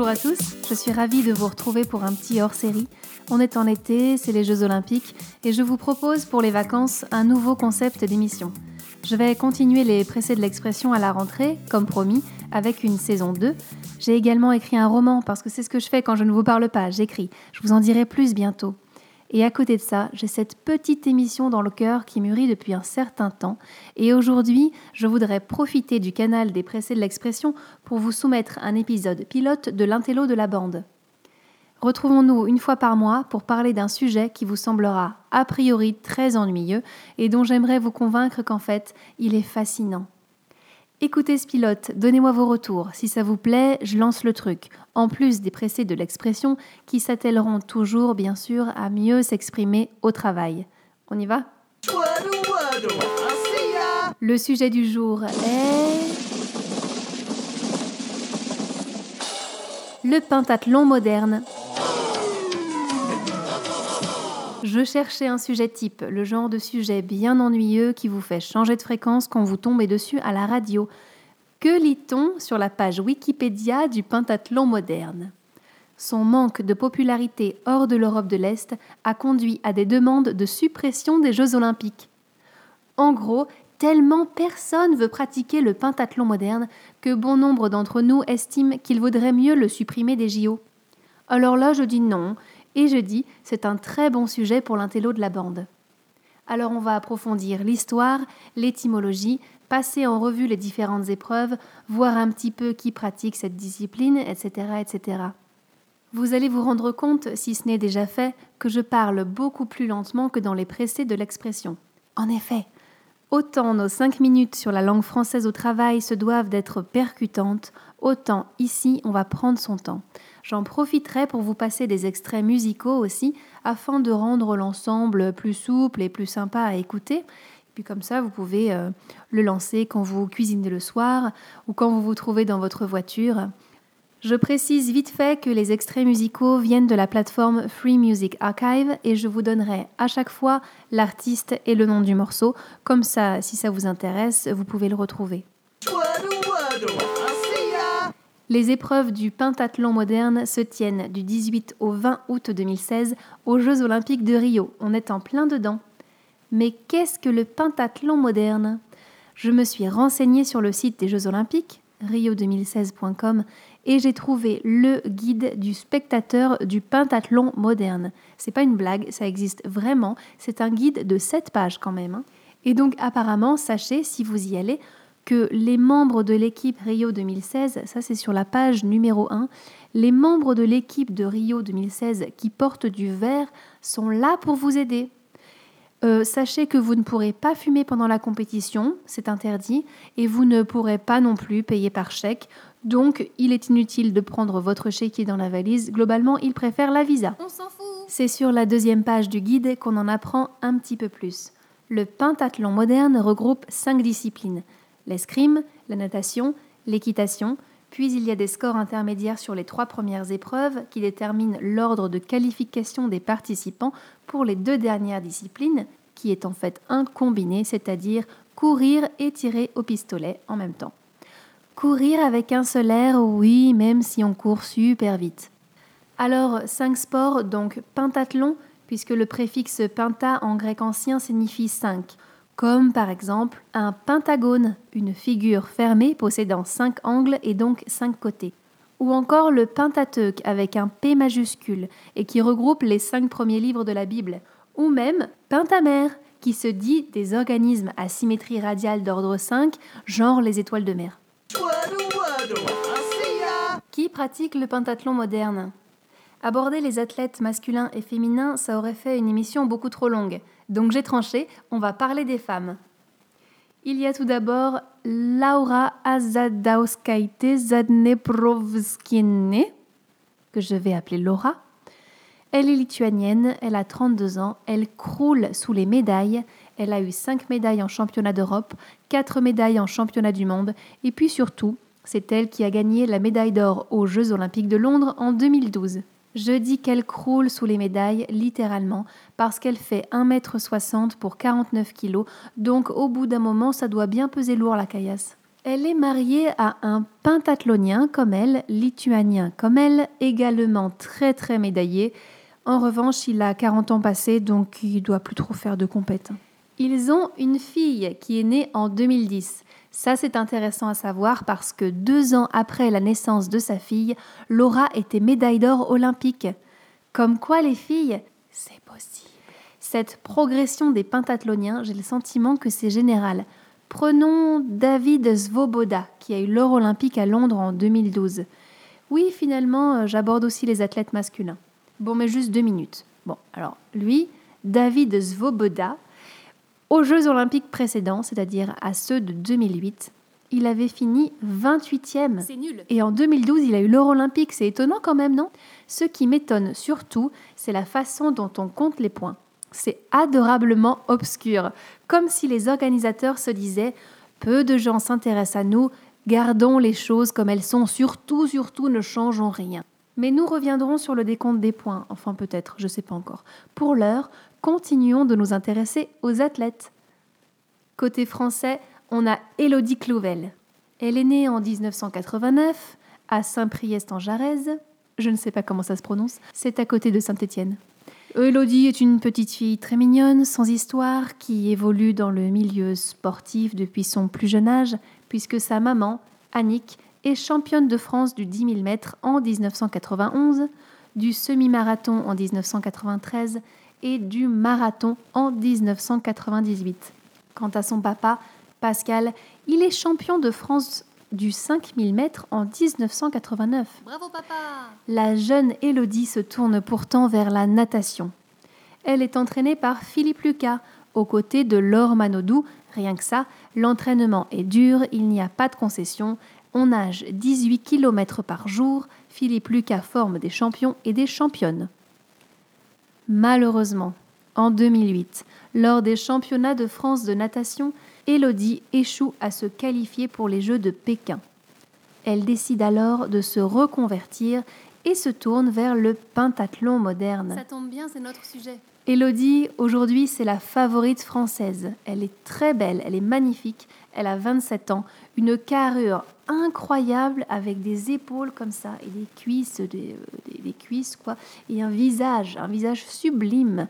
Bonjour à tous, je suis ravie de vous retrouver pour un petit hors-série. On est en été, c'est les Jeux Olympiques, et je vous propose pour les vacances un nouveau concept d'émission. Je vais continuer les pressés de l'expression à la rentrée, comme promis, avec une saison 2. J'ai également écrit un roman, parce que c'est ce que je fais quand je ne vous parle pas, j'écris. Je vous en dirai plus bientôt. Et à côté de ça, j'ai cette petite émission dans le cœur qui mûrit depuis un certain temps. Et aujourd'hui, je voudrais profiter du canal des pressés de l'expression pour vous soumettre un épisode pilote de l'intello de la bande. Retrouvons-nous une fois par mois pour parler d'un sujet qui vous semblera a priori très ennuyeux et dont j'aimerais vous convaincre qu'en fait, il est fascinant. Écoutez ce pilote, donnez-moi vos retours. Si ça vous plaît, je lance le truc. En plus des pressés de l'expression qui s'attelleront toujours, bien sûr, à mieux s'exprimer au travail. On y va? Le sujet du jour est. Le pentathlon moderne. Je cherchais un sujet type, le genre de sujet bien ennuyeux qui vous fait changer de fréquence quand vous tombez dessus à la radio. Que lit-on sur la page Wikipédia du pentathlon moderne? Son manque de popularité hors de l'Europe de l'Est a conduit à des demandes de suppression des Jeux olympiques. En gros, tellement personne veut pratiquer le pentathlon moderne que bon nombre d'entre nous estiment qu'il vaudrait mieux le supprimer des JO. Alors là, je dis non, et je dis, c'est un très bon sujet pour l'intello de la bande. Alors on va approfondir l'histoire, l'étymologie, passer en revue les différentes épreuves, voir un petit peu qui pratique cette discipline, etc., etc. Vous allez vous rendre compte, si ce n'est déjà fait, que je parle beaucoup plus lentement que dans les pressés de l'expression. En effet, autant nos cinq minutes sur la langue française au travail se doivent d'être percutantes, autant ici on va prendre son temps. J'en profiterai pour vous passer des extraits musicaux aussi, afin de rendre l'ensemble plus souple et plus sympa à écouter. Et puis comme ça, vous pouvez euh, le lancer quand vous cuisinez le soir ou quand vous vous trouvez dans votre voiture. Je précise vite fait que les extraits musicaux viennent de la plateforme Free Music Archive et je vous donnerai à chaque fois l'artiste et le nom du morceau. Comme ça, si ça vous intéresse, vous pouvez le retrouver. Les épreuves du pentathlon moderne se tiennent du 18 au 20 août 2016 aux Jeux olympiques de Rio. On est en plein dedans. Mais qu'est-ce que le pentathlon moderne? Je me suis renseignée sur le site des Jeux olympiques, rio2016.com, et j'ai trouvé le guide du spectateur du pentathlon moderne. C'est pas une blague, ça existe vraiment. C'est un guide de 7 pages quand même. Hein. Et donc apparemment, sachez si vous y allez, que les membres de l'équipe Rio 2016, ça c'est sur la page numéro 1, les membres de l'équipe de Rio 2016 qui portent du vert sont là pour vous aider. Euh, sachez que vous ne pourrez pas fumer pendant la compétition, c'est interdit, et vous ne pourrez pas non plus payer par chèque. Donc, il est inutile de prendre votre chéquier dans la valise. Globalement, ils préfèrent la visa. On s'en fout. C'est sur la deuxième page du guide qu'on en apprend un petit peu plus. Le pentathlon moderne regroupe cinq disciplines l'escrime, la natation, l'équitation, puis il y a des scores intermédiaires sur les trois premières épreuves qui déterminent l'ordre de qualification des participants pour les deux dernières disciplines, qui est en fait un combiné, c'est-à-dire courir et tirer au pistolet en même temps. Courir avec un seul air, oui, même si on court super vite. Alors, cinq sports, donc pentathlon, puisque le préfixe penta en grec ancien signifie cinq comme par exemple un pentagone, une figure fermée possédant cinq angles et donc cinq côtés, ou encore le Pentateuque avec un P majuscule et qui regroupe les cinq premiers livres de la Bible, ou même pentamère qui se dit des organismes à symétrie radiale d'ordre 5, genre les étoiles de mer. Qui pratique le pentathlon moderne? Aborder les athlètes masculins et féminins, ça aurait fait une émission beaucoup trop longue. Donc j'ai tranché, on va parler des femmes. Il y a tout d'abord Laura Azadauskaite Zadneprovskine, que je vais appeler Laura. Elle est lituanienne, elle a 32 ans, elle croule sous les médailles. Elle a eu 5 médailles en championnat d'Europe, 4 médailles en championnat du monde, et puis surtout, c'est elle qui a gagné la médaille d'or aux Jeux olympiques de Londres en 2012. Je dis qu'elle croule sous les médailles, littéralement, parce qu'elle fait 1m60 pour 49 kg, donc au bout d'un moment, ça doit bien peser lourd la caillasse. Elle est mariée à un pentathlonien comme elle, lituanien comme elle, également très très médaillé. En revanche, il a 40 ans passés, donc il doit plus trop faire de compète. Ils ont une fille qui est née en 2010. Ça, c'est intéressant à savoir parce que deux ans après la naissance de sa fille, Laura était médaille d'or olympique. Comme quoi, les filles, c'est possible. Cette progression des pentathloniens, j'ai le sentiment que c'est général. Prenons David Svoboda, qui a eu l'or olympique à Londres en 2012. Oui, finalement, euh, j'aborde aussi les athlètes masculins. Bon, mais juste deux minutes. Bon, alors, lui, David Svoboda, aux Jeux olympiques précédents, c'est-à-dire à ceux de 2008, il avait fini 28e. C'est nul. Et en 2012, il a eu l'or olympique. C'est étonnant quand même, non? Ce qui m'étonne surtout, c'est la façon dont on compte les points. C'est adorablement obscur, comme si les organisateurs se disaient peu de gens s'intéressent à nous, gardons les choses comme elles sont, surtout, surtout ne changeons rien. Mais nous reviendrons sur le décompte des points, enfin peut-être, je ne sais pas encore. Pour l'heure, continuons de nous intéresser aux athlètes. Côté français, on a Élodie Clouvel. Elle est née en 1989 à Saint-Priest-en-Jarez. Je ne sais pas comment ça se prononce, c'est à côté de Saint-Étienne. Elodie est une petite fille très mignonne, sans histoire, qui évolue dans le milieu sportif depuis son plus jeune âge, puisque sa maman, Annick, est championne de France du 10 000 mètres en 1991, du semi-marathon en 1993 et du marathon en 1998. Quant à son papa, Pascal, il est champion de France du 5000 mètres en 1989. Bravo papa La jeune Élodie se tourne pourtant vers la natation. Elle est entraînée par Philippe Lucas, aux côtés de Laure Manodou. Rien que ça, l'entraînement est dur, il n'y a pas de concession. On nage 18 km par jour. Philippe Lucas forme des champions et des championnes. Malheureusement, en 2008, lors des championnats de France de natation, Élodie échoue à se qualifier pour les Jeux de Pékin. Elle décide alors de se reconvertir et se tourne vers le pentathlon moderne. Ça tombe bien, c'est notre sujet. Élodie, aujourd'hui, c'est la favorite française. Elle est très belle, elle est magnifique, elle a 27 ans, une carrure incroyable avec des épaules comme ça et des cuisses, des, des, des cuisses quoi, et un visage, un visage sublime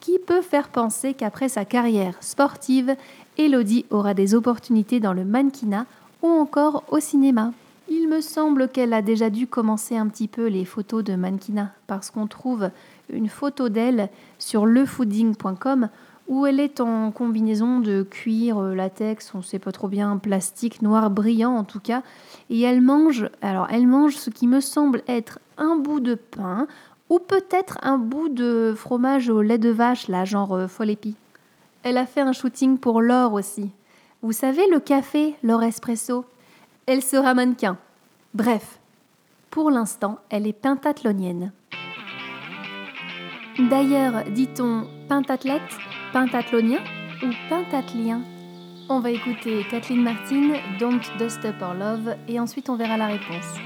qui peut faire penser qu'après sa carrière sportive, Elodie aura des opportunités dans le mannequinat ou encore au cinéma. Il me semble qu'elle a déjà dû commencer un petit peu les photos de mannequinat parce qu'on trouve une photo d'elle sur lefooding.com où elle est en combinaison de cuir, euh, latex, on ne sait pas trop bien, plastique, noir brillant en tout cas, et elle mange, alors elle mange ce qui me semble être un bout de pain ou peut-être un bout de fromage au lait de vache, là, genre euh, folle épi. Elle a fait un shooting pour l'or aussi. Vous savez, le café, l'or espresso? Elle sera mannequin. Bref, pour l'instant, elle est pentathlonienne. D'ailleurs, dit-on pentathlète, pentathlonien ou pentathlien On va écouter Kathleen Martin, Don't Dust Up Our Love, et ensuite on verra la réponse.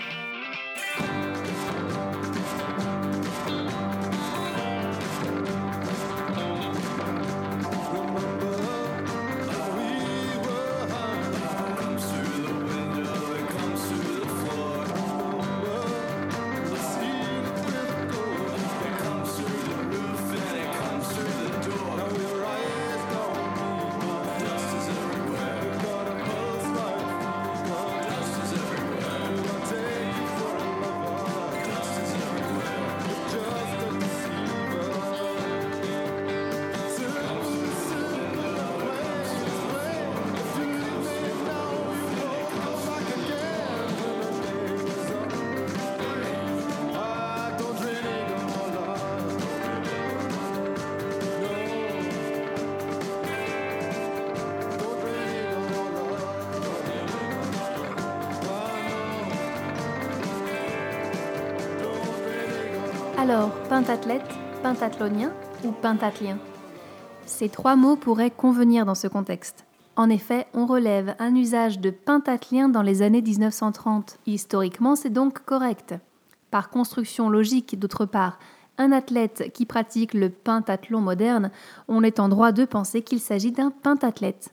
Alors, pentathlète, pentathlonien ou pentathlien Ces trois mots pourraient convenir dans ce contexte. En effet, on relève un usage de pentathlien dans les années 1930. Historiquement, c'est donc correct. Par construction logique, d'autre part, un athlète qui pratique le pentathlon moderne, on est en droit de penser qu'il s'agit d'un pentathlète.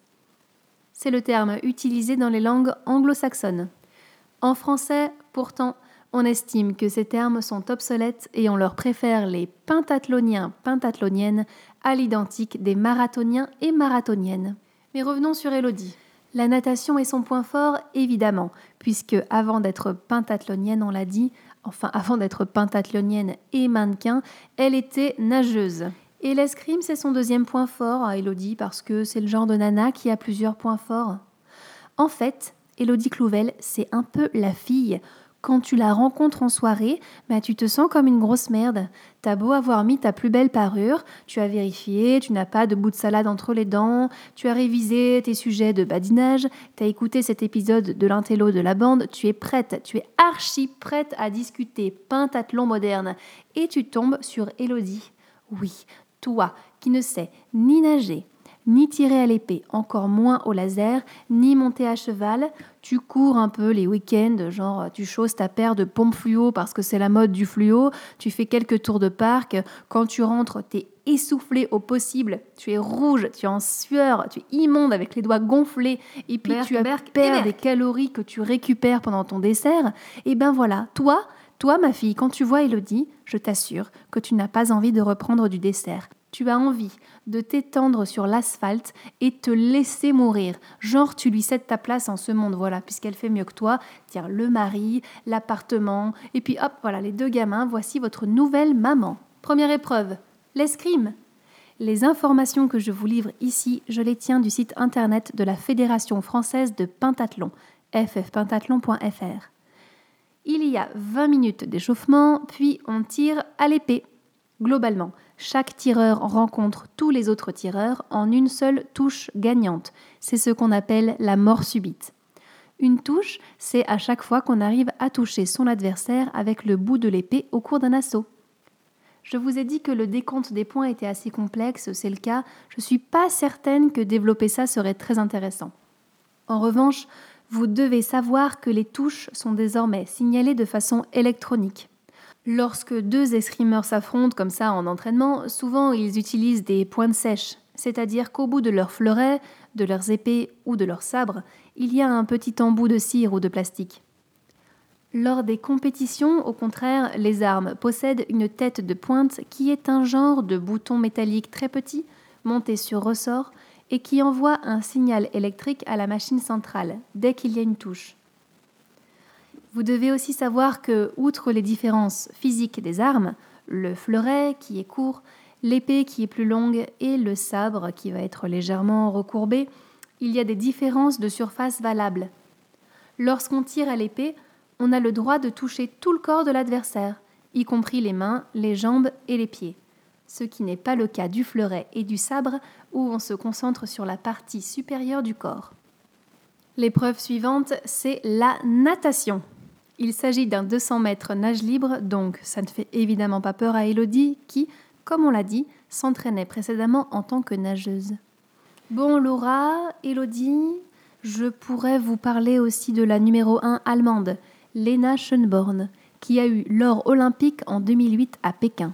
C'est le terme utilisé dans les langues anglo-saxonnes. En français, pourtant, on estime que ces termes sont obsolètes et on leur préfère les pentathloniens, pentathloniennes à l'identique des marathoniens et marathoniennes. Mais revenons sur Elodie. La natation est son point fort, évidemment, puisque avant d'être pentathlonienne, on l'a dit, enfin avant d'être pentathlonienne et mannequin, elle était nageuse. Et l'escrime, c'est son deuxième point fort à Elodie, parce que c'est le genre de nana qui a plusieurs points forts. En fait, Elodie Clouvel, c'est un peu la fille quand tu la rencontres en soirée, bah, tu te sens comme une grosse merde. T'as beau avoir mis ta plus belle parure, tu as vérifié, tu n'as pas de bout de salade entre les dents, tu as révisé tes sujets de badinage, tu as écouté cet épisode de l'intello de la bande, tu es prête, tu es archi prête à discuter pentathlon moderne et tu tombes sur Elodie. Oui, toi qui ne sais ni nager, ni tirer à l'épée, encore moins au laser, ni monter à cheval. Tu cours un peu les week-ends, genre tu chausses ta paire de pompes fluo parce que c'est la mode du fluo, tu fais quelques tours de parc, quand tu rentres, t'es essoufflé au possible, tu es rouge, tu es en sueur, tu es immonde avec les doigts gonflés, et puis tu perds des calories que tu récupères pendant ton dessert. Et ben voilà, toi, toi ma fille, quand tu vois Elodie, je t'assure que tu n'as pas envie de reprendre du dessert. Tu as envie de t'étendre sur l'asphalte et te laisser mourir. Genre, tu lui cèdes ta place en ce monde, voilà, puisqu'elle fait mieux que toi. Tiens, le mari, l'appartement, et puis hop, voilà, les deux gamins, voici votre nouvelle maman. Première épreuve, l'escrime. Les informations que je vous livre ici, je les tiens du site internet de la Fédération française de pentathlon, ffpentathlon.fr. Il y a 20 minutes d'échauffement, puis on tire à l'épée. Globalement, chaque tireur rencontre tous les autres tireurs en une seule touche gagnante. C'est ce qu'on appelle la mort subite. Une touche, c'est à chaque fois qu'on arrive à toucher son adversaire avec le bout de l'épée au cours d'un assaut. Je vous ai dit que le décompte des points était assez complexe, c'est le cas. Je ne suis pas certaine que développer ça serait très intéressant. En revanche, vous devez savoir que les touches sont désormais signalées de façon électronique. Lorsque deux escrimeurs s'affrontent comme ça en entraînement, souvent ils utilisent des pointes sèches, c'est-à-dire qu'au bout de leurs fleurets, de leurs épées ou de leurs sabres, il y a un petit embout de cire ou de plastique. Lors des compétitions, au contraire, les armes possèdent une tête de pointe qui est un genre de bouton métallique très petit, monté sur ressort, et qui envoie un signal électrique à la machine centrale dès qu'il y a une touche. Vous devez aussi savoir que, outre les différences physiques des armes, le fleuret qui est court, l'épée qui est plus longue et le sabre qui va être légèrement recourbé, il y a des différences de surface valables. Lorsqu'on tire à l'épée, on a le droit de toucher tout le corps de l'adversaire, y compris les mains, les jambes et les pieds. Ce qui n'est pas le cas du fleuret et du sabre où on se concentre sur la partie supérieure du corps. L'épreuve suivante, c'est la natation. Il s'agit d'un 200 mètres nage libre, donc ça ne fait évidemment pas peur à Elodie qui, comme on l'a dit, s'entraînait précédemment en tant que nageuse. Bon Laura, Elodie, je pourrais vous parler aussi de la numéro 1 allemande, Lena Schönborn, qui a eu l'or olympique en 2008 à Pékin.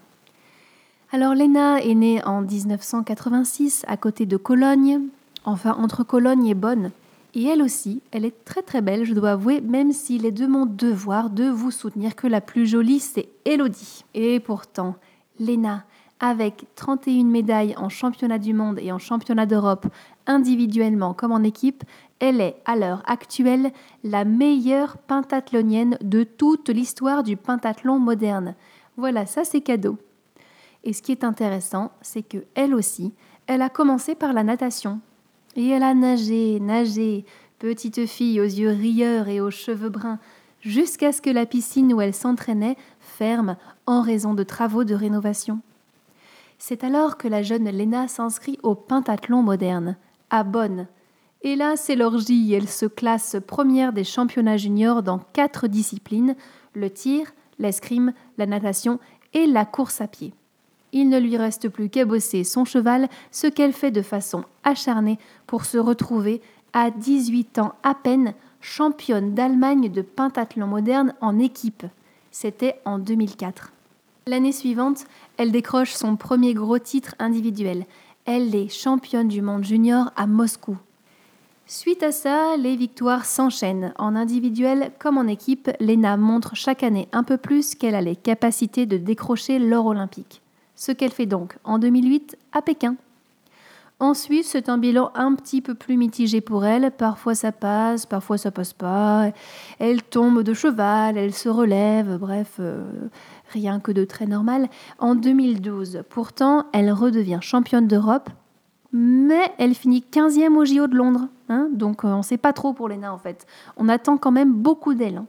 Alors Lena est née en 1986 à côté de Cologne, enfin entre Cologne et Bonn, et elle aussi, elle est très très belle, je dois avouer, même s'il est de mon devoir de vous soutenir que la plus jolie, c'est Elodie. Et pourtant, Léna, avec 31 médailles en championnat du monde et en championnat d'Europe, individuellement comme en équipe, elle est à l'heure actuelle la meilleure pentathlonienne de toute l'histoire du pentathlon moderne. Voilà, ça c'est cadeau. Et ce qui est intéressant, c'est que elle aussi, elle a commencé par la natation. Et elle a nagé, nagé, petite fille aux yeux rieurs et aux cheveux bruns, jusqu'à ce que la piscine où elle s'entraînait ferme en raison de travaux de rénovation. C'est alors que la jeune Léna s'inscrit au pentathlon moderne, à Bonn. Et là, c'est l'orgie, elle se classe première des championnats juniors dans quatre disciplines, le tir, l'escrime, la natation et la course à pied il ne lui reste plus qu'à bosser son cheval, ce qu'elle fait de façon acharnée pour se retrouver à 18 ans à peine championne d'Allemagne de pentathlon moderne en équipe. C'était en 2004. L'année suivante, elle décroche son premier gros titre individuel. Elle est championne du monde junior à Moscou. Suite à ça, les victoires s'enchaînent. En individuel comme en équipe, Lena montre chaque année un peu plus qu'elle a les capacités de décrocher l'or olympique. Ce qu'elle fait donc en 2008 à Pékin. Ensuite, c'est un bilan un petit peu plus mitigé pour elle. Parfois ça passe, parfois ça passe pas. Elle tombe de cheval, elle se relève, bref, euh, rien que de très normal. En 2012, pourtant, elle redevient championne d'Europe, mais elle finit 15e au JO de Londres. Hein. donc euh, on ne sait pas trop pour Lena en fait. On attend quand même beaucoup d'elle. Hein.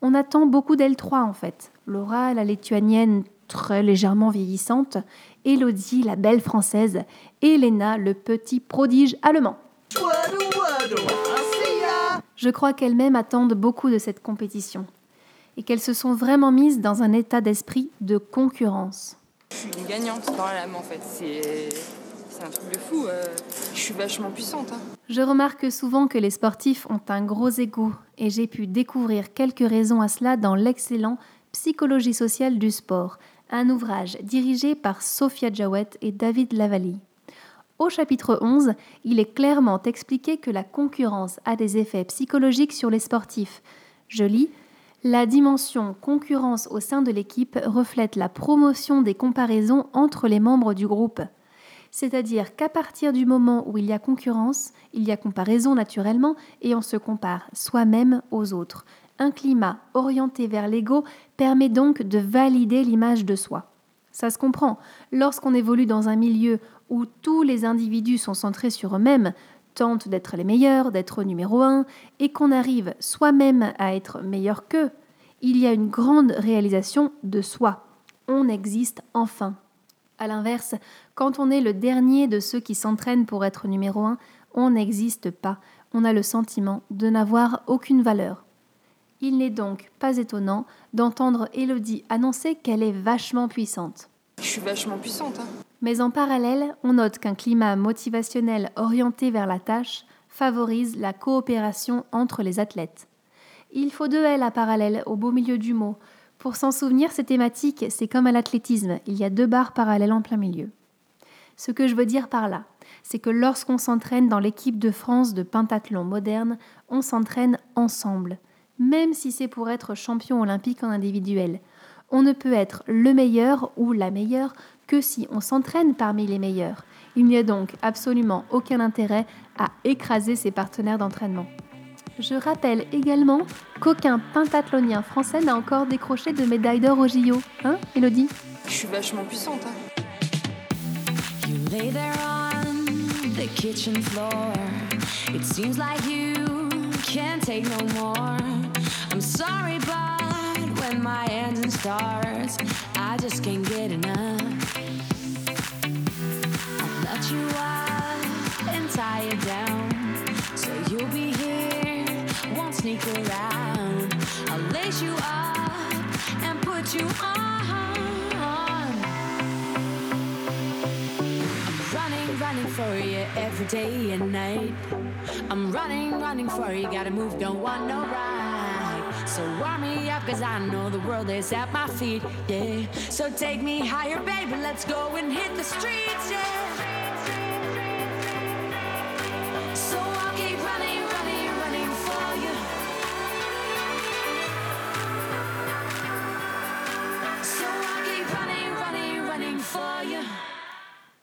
On attend beaucoup d'elle 3 en fait. Laura, la lituanienne très légèrement vieillissante, Elodie, la belle française, et Elena, le petit prodige allemand. Je crois qu'elles-mêmes attendent beaucoup de cette compétition et qu'elles se sont vraiment mises dans un état d'esprit de concurrence. Je suis une gagnante dans l'âme en fait, c'est un truc de fou, euh, je suis vachement puissante. Hein. Je remarque souvent que les sportifs ont un gros ego et j'ai pu découvrir quelques raisons à cela dans l'excellent Psychologie sociale du sport, un ouvrage dirigé par Sophia Jawet et David Lavallee. Au chapitre 11, il est clairement expliqué que la concurrence a des effets psychologiques sur les sportifs. Je lis La dimension concurrence au sein de l'équipe reflète la promotion des comparaisons entre les membres du groupe. C'est-à-dire qu'à partir du moment où il y a concurrence, il y a comparaison naturellement et on se compare soi-même aux autres. Un climat orienté vers l'ego permet donc de valider l'image de soi. Ça se comprend. Lorsqu'on évolue dans un milieu où tous les individus sont centrés sur eux-mêmes, tentent d'être les meilleurs, d'être numéro un, et qu'on arrive soi-même à être meilleur qu'eux, il y a une grande réalisation de soi. On existe enfin. A l'inverse, quand on est le dernier de ceux qui s'entraînent pour être numéro un, on n'existe pas. On a le sentiment de n'avoir aucune valeur. Il n'est donc pas étonnant d'entendre Elodie annoncer qu'elle est vachement puissante. Je suis vachement puissante. Hein. Mais en parallèle, on note qu'un climat motivationnel orienté vers la tâche favorise la coopération entre les athlètes. Il faut deux L à parallèle au beau milieu du mot. Pour s'en souvenir, ces thématiques, c'est comme à l'athlétisme, il y a deux barres parallèles en plein milieu. Ce que je veux dire par là, c'est que lorsqu'on s'entraîne dans l'équipe de France de pentathlon moderne, on s'entraîne ensemble même si c'est pour être champion olympique en individuel. On ne peut être le meilleur ou la meilleure que si on s'entraîne parmi les meilleurs. Il n'y a donc absolument aucun intérêt à écraser ses partenaires d'entraînement. Je rappelle également qu'aucun pentathlonien français n'a encore décroché de médaille d'or au JO. Hein, Elodie Je suis vachement puissante. Hein. can't take no more. I'm sorry, but when my engine starts, I just can't get enough. I'll let you up and tie you down, so you'll be here, won't sneak around. I'll lace you up and put you on. I'm running, running for you every day and night. I'm running, running for you, gotta move, don't want no ride. So warm me up, cause I know the world is at my feet, yeah. So take me higher, baby, let's go and hit the streets, yeah. So I'll keep running, running, running for you. So I'll keep running, running, running for you.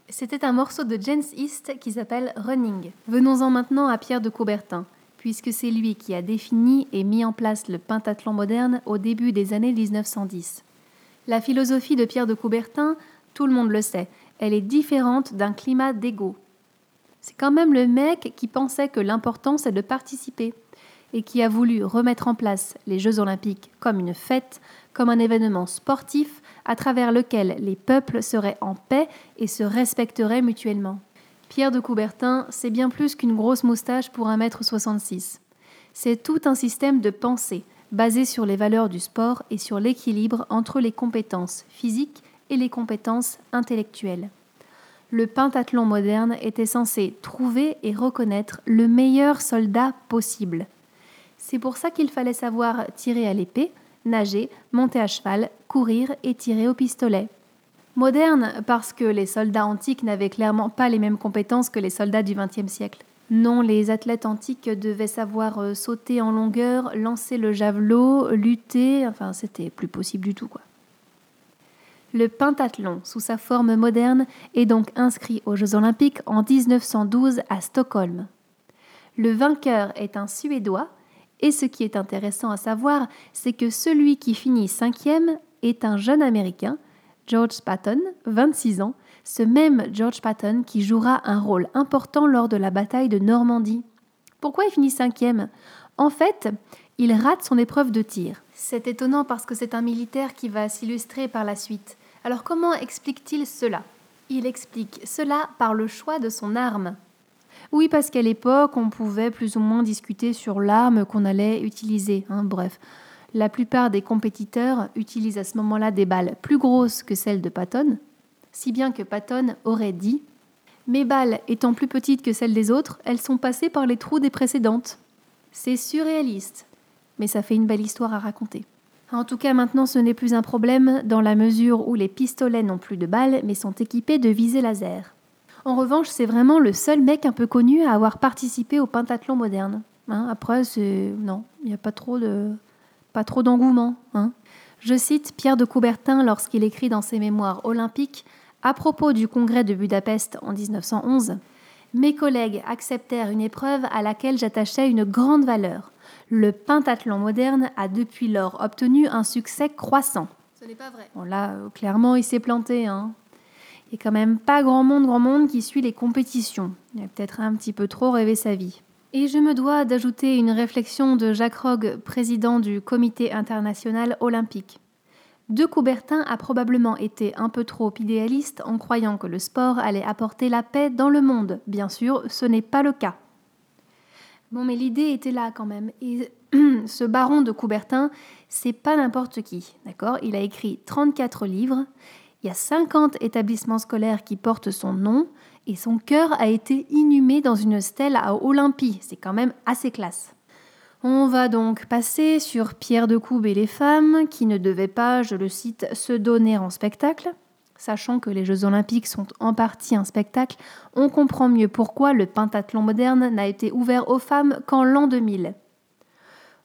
C'était un morceau de James East qui s'appelle Running. Venons-en maintenant à Pierre de Coubertin, puisque c'est lui qui a défini et mis en place le pentathlon moderne au début des années 1910. La philosophie de Pierre de Coubertin, tout le monde le sait, elle est différente d'un climat d'ego. C'est quand même le mec qui pensait que l'important c'est de participer et qui a voulu remettre en place les Jeux olympiques comme une fête, comme un événement sportif à travers lequel les peuples seraient en paix et se respecteraient mutuellement. Pierre de Coubertin, c'est bien plus qu'une grosse moustache pour 1m66. C'est tout un système de pensée basé sur les valeurs du sport et sur l'équilibre entre les compétences physiques et les compétences intellectuelles. Le pentathlon moderne était censé trouver et reconnaître le meilleur soldat possible. C'est pour ça qu'il fallait savoir tirer à l'épée, nager, monter à cheval, courir et tirer au pistolet. Moderne parce que les soldats antiques n'avaient clairement pas les mêmes compétences que les soldats du XXe siècle. Non, les athlètes antiques devaient savoir euh, sauter en longueur, lancer le javelot, lutter, enfin c'était plus possible du tout quoi. Le pentathlon, sous sa forme moderne, est donc inscrit aux Jeux olympiques en 1912 à Stockholm. Le vainqueur est un Suédois, et ce qui est intéressant à savoir, c'est que celui qui finit cinquième est un jeune Américain, George Patton, 26 ans, ce même George Patton qui jouera un rôle important lors de la bataille de Normandie. Pourquoi il finit cinquième? En fait, il rate son épreuve de tir. C'est étonnant parce que c'est un militaire qui va s'illustrer par la suite. Alors comment explique-t-il cela? Il explique cela par le choix de son arme. Oui, parce qu'à l'époque, on pouvait plus ou moins discuter sur l'arme qu'on allait utiliser. Hein, bref, la plupart des compétiteurs utilisent à ce moment-là des balles plus grosses que celles de Patton, si bien que Patton aurait dit Mes balles étant plus petites que celles des autres, elles sont passées par les trous des précédentes. C'est surréaliste, mais ça fait une belle histoire à raconter. En tout cas, maintenant, ce n'est plus un problème dans la mesure où les pistolets n'ont plus de balles mais sont équipés de visées laser. En revanche, c'est vraiment le seul mec un peu connu à avoir participé au pentathlon moderne. Hein, après, c'est. Non, il n'y a pas trop de. Pas trop d'engouement. Hein. Je cite Pierre de Coubertin lorsqu'il écrit dans ses mémoires olympiques à propos du congrès de Budapest en 1911. Mes collègues acceptèrent une épreuve à laquelle j'attachais une grande valeur. Le pentathlon moderne a depuis lors obtenu un succès croissant. Ce n'est pas vrai. Bon là, euh, clairement, il s'est planté. Hein. Il n'y a quand même pas grand monde, grand monde qui suit les compétitions. Il a peut-être un petit peu trop rêvé sa vie. Et je me dois d'ajouter une réflexion de Jacques Rogge, président du Comité international olympique. De Coubertin a probablement été un peu trop idéaliste en croyant que le sport allait apporter la paix dans le monde. Bien sûr, ce n'est pas le cas. Bon, mais l'idée était là quand même. Et ce baron de Coubertin, c'est pas n'importe qui, d'accord? Il a écrit 34 livres, il y a 50 établissements scolaires qui portent son nom, et son cœur a été inhumé dans une stèle à Olympie. C'est quand même assez classe. On va donc passer sur Pierre de Coube et les femmes, qui ne devaient pas, je le cite, se donner en spectacle. Sachant que les Jeux olympiques sont en partie un spectacle, on comprend mieux pourquoi le pentathlon moderne n'a été ouvert aux femmes qu'en l'an 2000.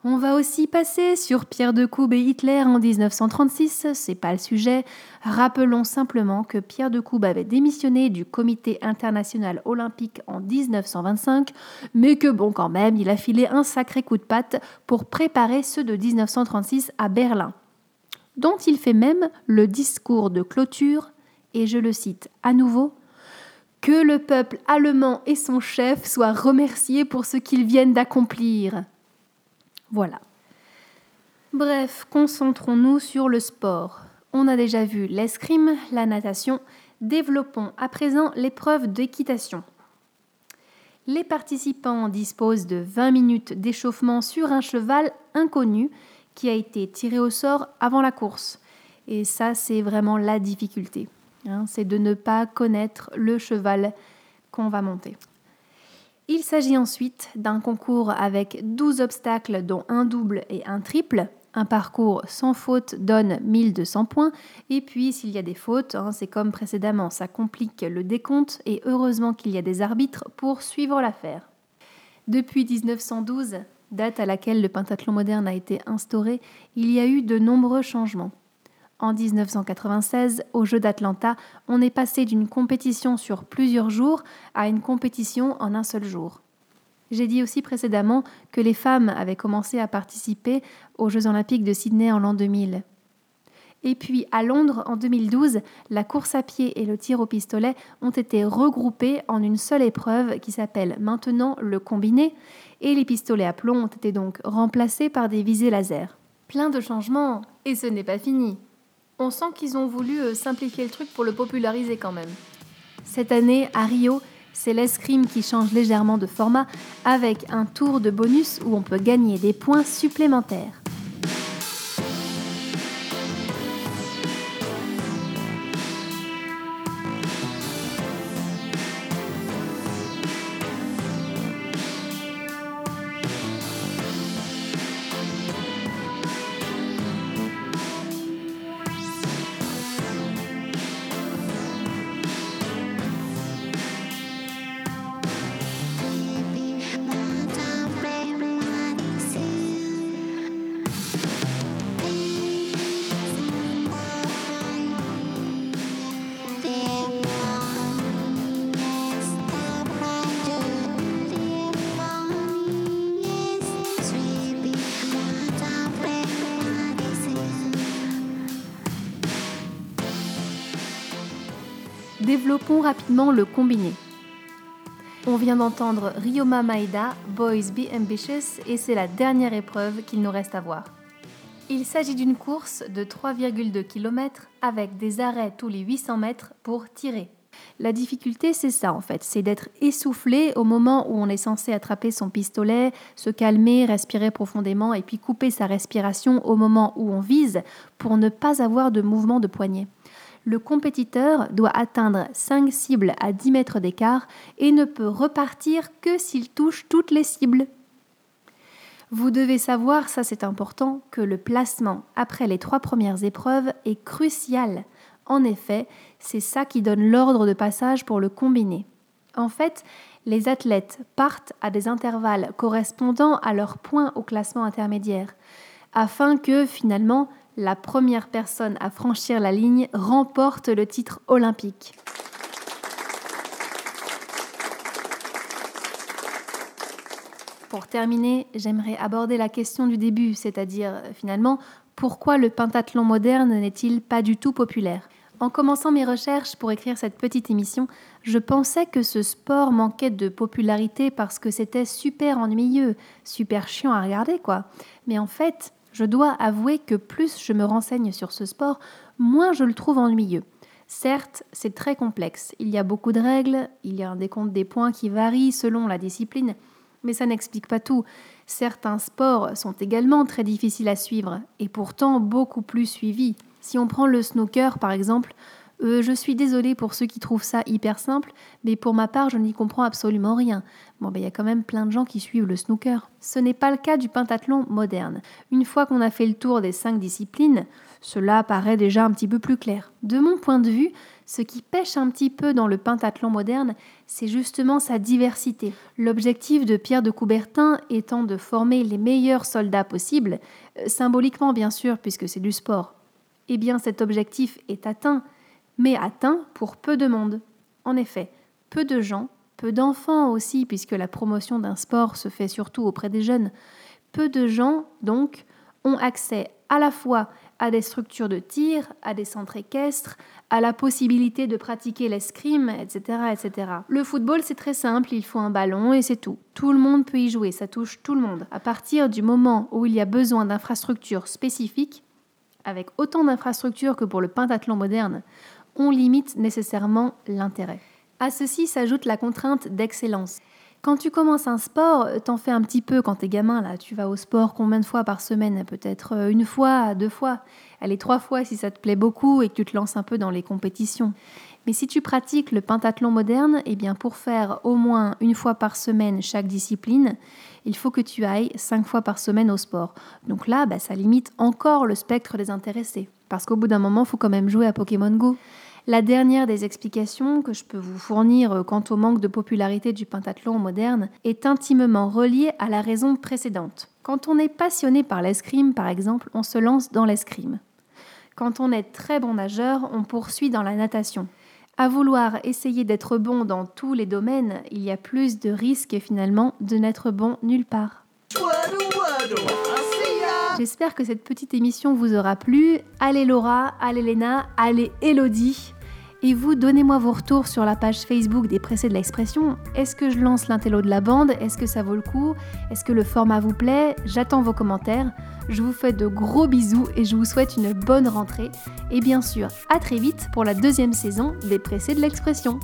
On va aussi passer sur Pierre de Coube et Hitler en 1936, c'est pas le sujet. Rappelons simplement que Pierre de Coube avait démissionné du Comité international olympique en 1925, mais que bon quand même, il a filé un sacré coup de patte pour préparer ceux de 1936 à Berlin, dont il fait même le discours de clôture, et je le cite à nouveau, que le peuple allemand et son chef soient remerciés pour ce qu'ils viennent d'accomplir. Voilà. Bref, concentrons-nous sur le sport. On a déjà vu l'escrime, la natation. Développons à présent l'épreuve d'équitation. Les participants disposent de 20 minutes d'échauffement sur un cheval inconnu qui a été tiré au sort avant la course. Et ça, c'est vraiment la difficulté. Hein. c'est de ne pas connaître le cheval qu'on va monter. Il s'agit ensuite d'un concours avec 12 obstacles dont un double et un triple. Un parcours sans faute donne 1200 points et puis s'il y a des fautes, hein, c'est comme précédemment, ça complique le décompte et heureusement qu'il y a des arbitres pour suivre l'affaire. Depuis 1912, date à laquelle le pentathlon moderne a été instauré, il y a eu de nombreux changements. En 1996, aux Jeux d'Atlanta, on est passé d'une compétition sur plusieurs jours à une compétition en un seul jour. J'ai dit aussi précédemment que les femmes avaient commencé à participer aux Jeux olympiques de Sydney en l'an 2000. Et puis à Londres en 2012, la course à pied et le tir au pistolet ont été regroupés en une seule épreuve qui s'appelle maintenant le combiné, et les pistolets à plomb ont été donc remplacés par des visées laser. Plein de changements, et ce n'est pas fini. On sent qu'ils ont voulu euh, simplifier le truc pour le populariser quand même. Cette année, à Rio, c'est l'escrime qui change légèrement de format avec un tour de bonus où on peut gagner des points supplémentaires. Développons rapidement le combiné. On vient d'entendre Ryoma Maeda, Boys Be Ambitious, et c'est la dernière épreuve qu'il nous reste à voir. Il s'agit d'une course de 3,2 km avec des arrêts tous les 800 mètres pour tirer. La difficulté, c'est ça en fait, c'est d'être essoufflé au moment où on est censé attraper son pistolet, se calmer, respirer profondément et puis couper sa respiration au moment où on vise pour ne pas avoir de mouvement de poignet le compétiteur doit atteindre 5 cibles à 10 mètres d'écart et ne peut repartir que s'il touche toutes les cibles. Vous devez savoir, ça c'est important, que le placement après les trois premières épreuves est crucial. En effet, c'est ça qui donne l'ordre de passage pour le combiné. En fait, les athlètes partent à des intervalles correspondant à leur point au classement intermédiaire, afin que finalement la première personne à franchir la ligne remporte le titre olympique. Pour terminer, j'aimerais aborder la question du début, c'est-à-dire finalement pourquoi le pentathlon moderne n'est-il pas du tout populaire? En commençant mes recherches pour écrire cette petite émission, je pensais que ce sport manquait de popularité parce que c'était super ennuyeux, super chiant à regarder quoi. Mais en fait, je dois avouer que plus je me renseigne sur ce sport, moins je le trouve ennuyeux. Certes, c'est très complexe, il y a beaucoup de règles, il y a un décompte des points qui varie selon la discipline, mais ça n'explique pas tout. Certains sports sont également très difficiles à suivre et pourtant beaucoup plus suivis. Si on prend le snooker par exemple, euh, je suis désolée pour ceux qui trouvent ça hyper simple, mais pour ma part, je n'y comprends absolument rien. Bon, ben, il y a quand même plein de gens qui suivent le snooker. Ce n'est pas le cas du pentathlon moderne. Une fois qu'on a fait le tour des cinq disciplines, cela paraît déjà un petit peu plus clair. De mon point de vue, ce qui pêche un petit peu dans le pentathlon moderne, c'est justement sa diversité. L'objectif de Pierre de Coubertin étant de former les meilleurs soldats possibles, euh, symboliquement bien sûr, puisque c'est du sport. Eh bien, cet objectif est atteint mais atteint pour peu de monde. En effet, peu de gens, peu d'enfants aussi, puisque la promotion d'un sport se fait surtout auprès des jeunes, peu de gens, donc, ont accès à la fois à des structures de tir, à des centres équestres, à la possibilité de pratiquer l'escrime, etc., etc. Le football, c'est très simple, il faut un ballon et c'est tout. Tout le monde peut y jouer, ça touche tout le monde. À partir du moment où il y a besoin d'infrastructures spécifiques, avec autant d'infrastructures que pour le pentathlon moderne, on limite nécessairement l'intérêt. À ceci s'ajoute la contrainte d'excellence. Quand tu commences un sport, t'en fais un petit peu quand t'es gamin, là. Tu vas au sport combien de fois par semaine? Peut-être euh, une fois, deux fois. Allez, trois fois si ça te plaît beaucoup et que tu te lances un peu dans les compétitions. Mais si tu pratiques le pentathlon moderne, eh bien pour faire au moins une fois par semaine chaque discipline, il faut que tu ailles cinq fois par semaine au sport. Donc là, bah, ça limite encore le spectre des intéressés. Parce qu'au bout d'un moment, il faut quand même jouer à Pokémon Go. La dernière des explications que je peux vous fournir euh, quant au manque de popularité du pentathlon moderne est intimement reliée à la raison précédente. Quand on est passionné par l'escrime, par exemple, on se lance dans l'escrime. Quand on est très bon nageur, on poursuit dans la natation. À vouloir essayer d'être bon dans tous les domaines, il y a plus de risques finalement de n'être bon nulle part. J'espère que cette petite émission vous aura plu. Allez Laura, allez Léna, allez Elodie. Et vous, donnez-moi vos retours sur la page Facebook des Pressés de l'expression. Est-ce que je lance l'intello de la bande? Est-ce que ça vaut le coup? Est-ce que le format vous plaît? J'attends vos commentaires. Je vous fais de gros bisous et je vous souhaite une bonne rentrée. Et bien sûr, à très vite pour la deuxième saison des Pressés de l'expression.